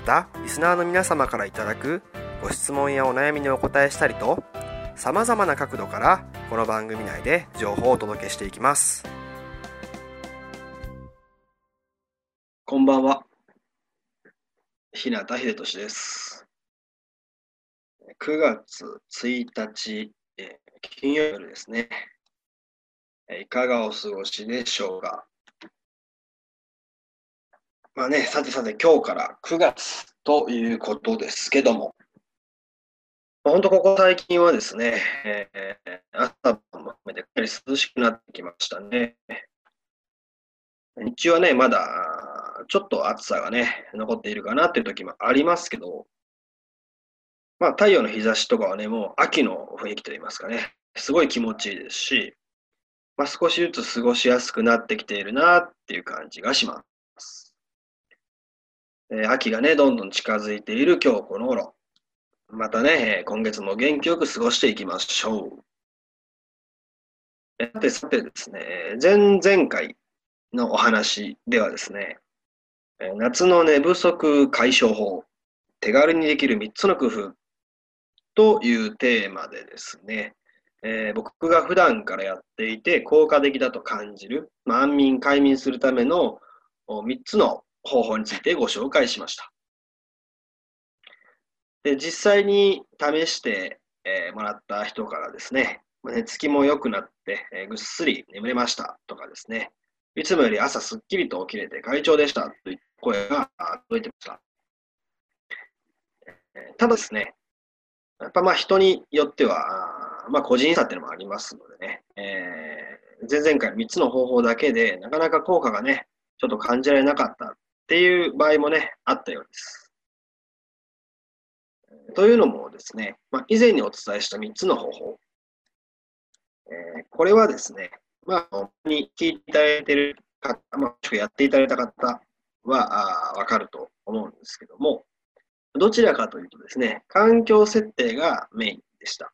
またリスナーの皆様からいただくご質問やお悩みにお答えしたりとさまざまな角度からこの番組内で情報をお届けしていきます。こんばんは。日向秀俊です。9月1日、え金曜日ですね。いかがお過ごしでしょうか。まあね、さてさて、今日から9月ということですけども、本当ここ最近はですね、えー、朝も含めてかなり涼しくなってきましたね。日中はね、まだちょっと暑さがね、残っているかなっていう時もありますけど、まあ太陽の日差しとかはね、もう秋の雰囲気といいますかね、すごい気持ちいいですし、まあ、少しずつ過ごしやすくなってきているなっていう感じがします。えー、秋がね、どんどん近づいている今日この頃。またね、今月も元気よく過ごしていきましょう。さてさてですね、前々回のお話ではですね、夏の寝不足解消法、手軽にできる3つの工夫というテーマでですね、えー、僕が普段からやっていて効果的だと感じる、まあ、安眠、快眠するための3つの方法についてご紹介しました。で実際に試して、えー、もらった人からですね、寝つきも良くなって、えー、ぐっすり眠れましたとかですね、いつもより朝すっきりと起きれて快調でしたという声が届いてました。ただですね、やっぱまあ人によっては、まあ、個人差っていうのもありますのでね、えー、前々回3つの方法だけで、なかなか効果がね、ちょっと感じられなかったていう場合もね、あったようです。というのもですね、まあ、以前にお伝えした3つの方法、えー、これはですね、まあ、に聞いていただいている方、まあ、やっていただいた方はわかると思うんですけども、どちらかというとですね、環境設定がメインでした。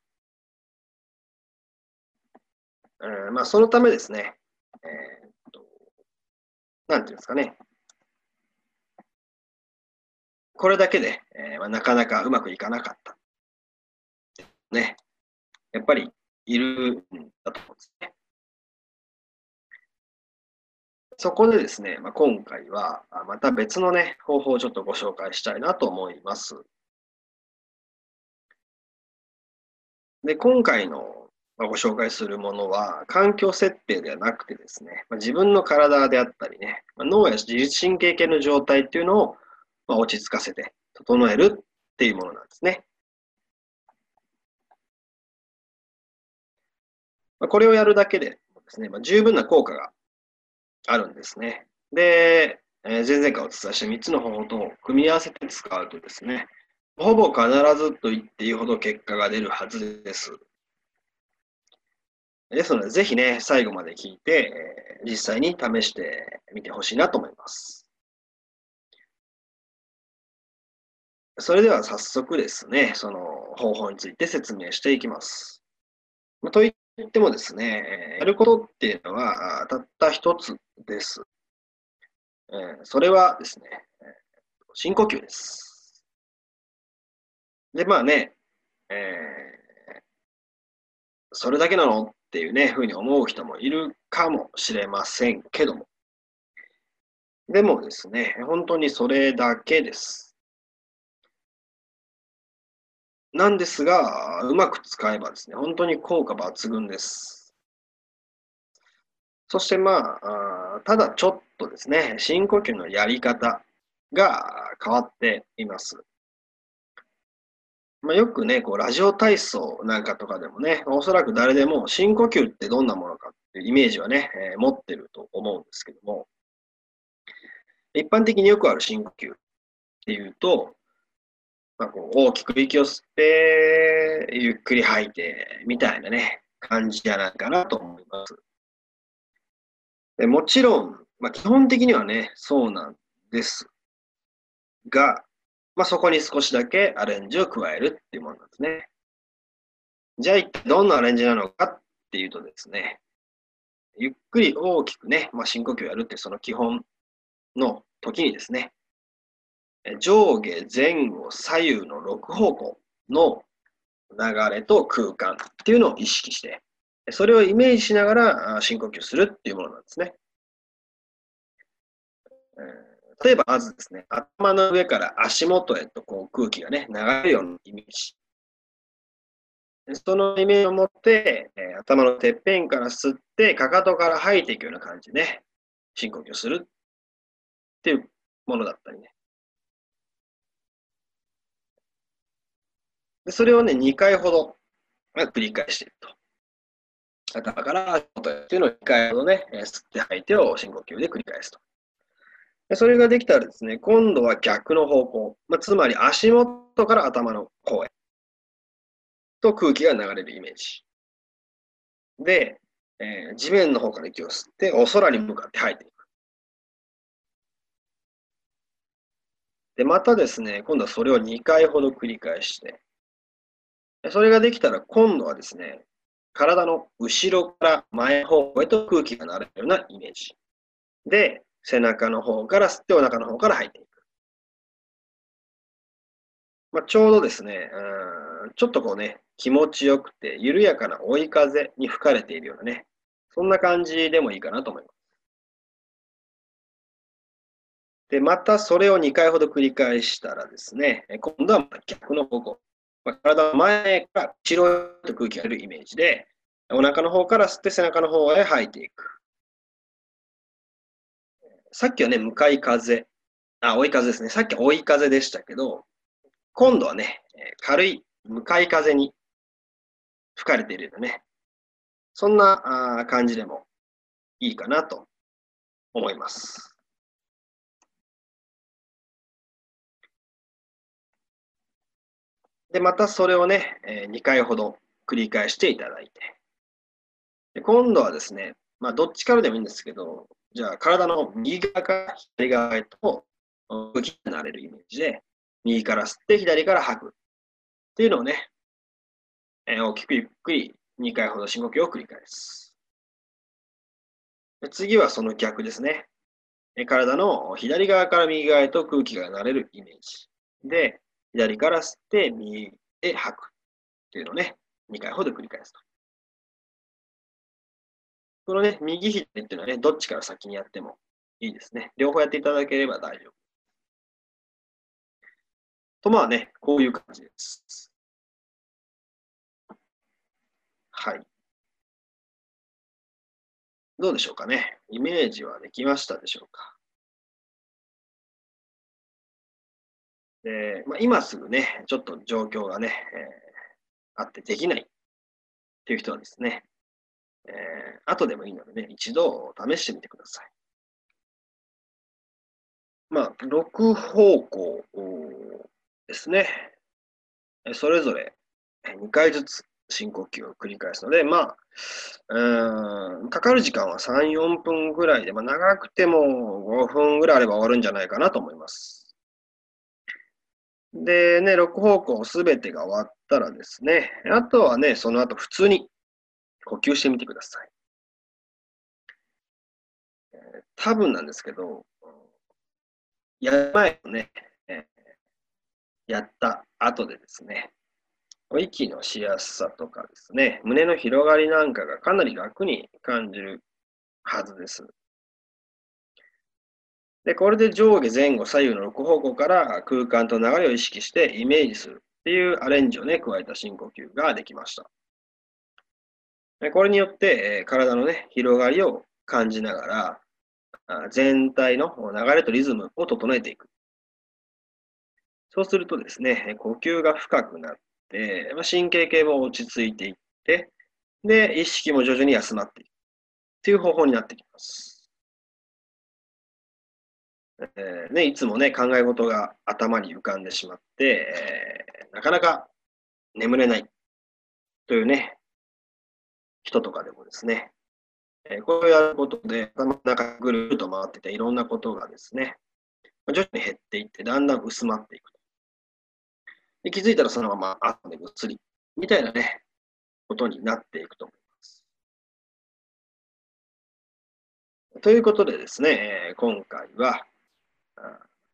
うんまあ、そのためですね、えー、っと、なんていうんですかね、これだけで、えーまあ、なかなかうまくいかなかった。ね。やっぱりいるんだと思うんですね。そこでですね、まあ、今回はまた別のね、方法をちょっとご紹介したいなと思います。で、今回のご紹介するものは、環境設定ではなくてですね、まあ自分の体であったりね、ま脳や自律神経系の状態っていうのを、ま落ち着かせて整えるっていうものなんですね。まこれをやるだけでですね、ま十分な効果があるんですね。で、え前々回お伝えした3つの方法と組み合わせて使うとですね、ほぼ必ずと言っていいほど結果が出るはずです。ですので、ぜひね、最後まで聞いて、え、実際に試してみてほしいなと思います。それでは早速ですね、その方法について説明していきます。まあ、といってもですね、やることっていうのはたった一つです。それはですね、深呼吸です。で、まあね、えー、それだけなのっていうね、ふうに思う人もいるかもしれませんけども。でもですね、本当にそれだけです。なんですが、うまく使えばですね、本当に効果抜群です。そしてまあ、ただちょっとですね、深呼吸のやり方が変わっています。まあ、よくね、こうラジオ体操なんかとかでもね、おそらく誰でも深呼吸ってどんなものかっていうイメージはね、えー、持ってると思うんですけども、一般的によくある深呼吸っていうと、まあ、こう大きく息を吸って、ゆっくり吐いて、みたいなね、感じじゃないかなと思います。でもちろん、まあ、基本的にはね、そうなんですが、まあ、そこに少しだけアレンジを加えるっていうものなんですね。じゃあ一体どんなアレンジなのかっていうとですね、ゆっくり大きくね、まあ、深呼吸をやるってその基本の時にですね、上下前後左右の6方向の流れと空間っていうのを意識して、それをイメージしながら深呼吸するっていうものなんですね。例えばまずですね、頭の上から足元へとこう空気がね、流れるようなイメージ。そのイメージを持って、頭のてっぺんから吸って、かかとから吐いていくような感じでね、深呼吸するっていうものだったりね。でそれをね、2回ほど繰り返していると。頭から足元っていうのを2回ほどね、吸って吐いてを深呼吸で繰り返すと。でそれができたらですね、今度は逆の方向、まあ、つまり足元から頭の方へと空気が流れるイメージ。で、えー、地面の方から息を吸ってお空に向かって吐いていく。で、またですね、今度はそれを2回ほど繰り返して、それができたら今度はですね、体の後ろから前方へと空気が流れるようなイメージ。で、背中の方から吸ってお腹の方から吐いていく。まあ、ちょうどですね、うん、ちょっとこうね、気持ちよくて緩やかな追い風に吹かれているようなね、そんな感じでもいいかなと思います。で、またそれを2回ほど繰り返したらですね、今度は逆の方向。ま、体の前から後ろへと空気が出るイメージで、お腹の方から吸って背中の方へ吐いていく。さっきはね、向かい風。あ、追い風ですね。さっきは追い風でしたけど、今度はね、軽い向かい風に吹かれているようなね、そんな感じでもいいかなと思います。で、またそれをね、2回ほど繰り返していただいて、で今度はですね、まあ、どっちからでもいいんですけど、じゃあ、体の右側から左側へと動きがなれるイメージで、右から吸って左から吐く。っていうのをね、え、大きくゆっくり2回ほど深呼吸を繰り返す。次はその逆ですね。体の左側から右側へと空気が流れるイメージ。で、左から吸って右へ吐く。っていうのをね、2回ほど繰り返すと。このね、右左っていうのはね、どっちから先にやってもいいですね。両方やっていただければ大丈夫。と、まあね、こういう感じです。はい。どうでしょうかね。イメージはできましたでしょうか。で、まあ、今すぐね、ちょっと状況がね、えー、あってできないっていう人はですね、えー、後でもいいのでね、一度試してみてください。まあ、6方向ですね。それぞれ2回ずつ深呼吸を繰り返すので、まあ、うん、かかる時間は3、4分ぐらいで、まあ、長くても5分ぐらいあれば終わるんじゃないかなと思います。でね、6方向すべてが終わったらですね、あとはね、その後普通に呼吸してみてください。えー、多分なんですけど、やる前のね、え、やった後でですね、息のしやすさとかですね、胸の広がりなんかがかなり楽に感じるはずです。で、これで上下前後左右の6方向から空間と流れを意識してイメージする。っていうアレンジをね、加えた深呼吸ができました。でこれによって、え体のね、広がりを感じながら、全体の流れとリズムを整えていく。そうするとですね、呼吸が深くなって、ま神経系も落ち着いていって、で、意識も徐々に休まっていく。という方法になってきます。えー、ね、いつもね、考え事が頭に浮かんでしまって、えー、なかなか眠れないというね、人とかでもですね、えー、これをやることで頭の中ぐるっと回ってていろんなことがですね、徐々に減っていって、だんだん薄まっていく。で気づいたらそのまま後でぐっすり、みたいなね、ことになっていくと思います。ということでですね、今回は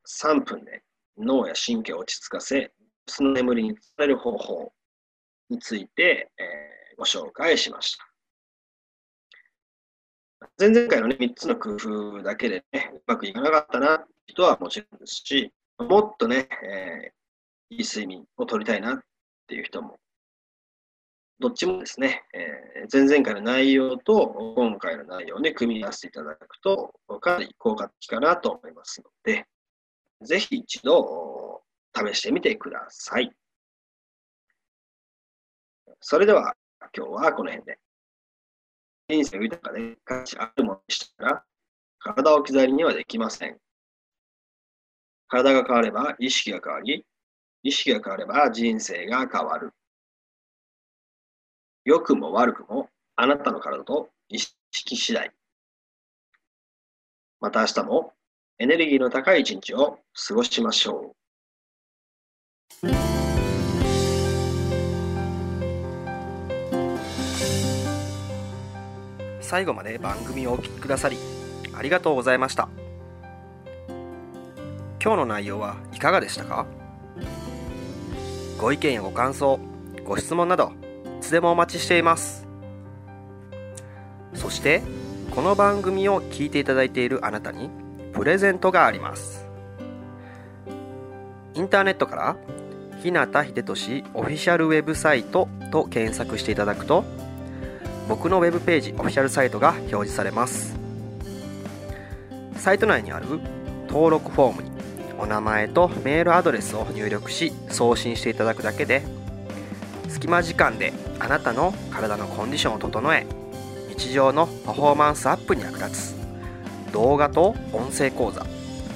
3分で脳や神経を落ち着かせ、その眠りに伝える方法について、えご紹介しました。前々回のね、3つの工夫だけでね、うまくいかなかったな人はもちろんですし、もっとね、えーいい睡眠を取りたいなっていう人も、どっちもですね、えー、前々回の内容と今回の内容で組み合わせていただくと、かなり効果的かなと思いますので、ぜひ一度試してみてください。それでは今日はこの辺で。人生豊かで価値あるものでしたら、体を置き去りにはできません。体が変われば意識が変わり、意識が変われば人生が変わる。良くも悪くもあなたの体と意識次第。また明日もエネルギーの高い一日を過ごしましょう。最後まで番組をお聴きくださりありがとうございました今日の内容はいかがでしたか？ご意見やご感想、ご質問など、つでもお待ちしています。そして、この番組を聞いていただいているあなたに、プレゼントがあります。インターネットから、日向秀俊オフィシャルウェブサイトと検索していただくと、僕のウェブページオフィシャルサイトが表示されます。サイト内にある登録フォームにお名前とメールアドレスを入力し送信していただくだけで隙間時間であなたの体のコンディションを整え日常のパフォーマンスアップに役立つ動画と音声講座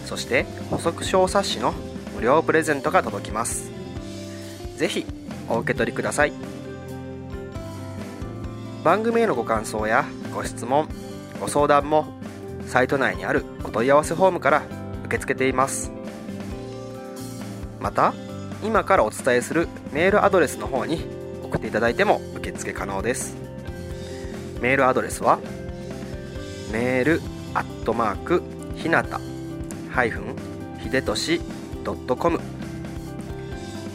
そして補足小冊子の無料プレゼントが届きます。是非お受け取りください。番組へのご感想やご質問ご相談もサイト内にあるお問い合わせフォームから受け付けています。また今からお伝えするメールアドレスの方に送っていただいても受付可能です。メールアドレスはメールアットマークひなたハイフンひでとしドットコム。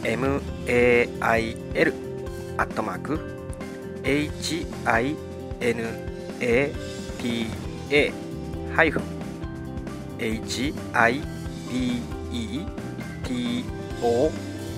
Mail アットマーク hinata ハイフン。Hibeto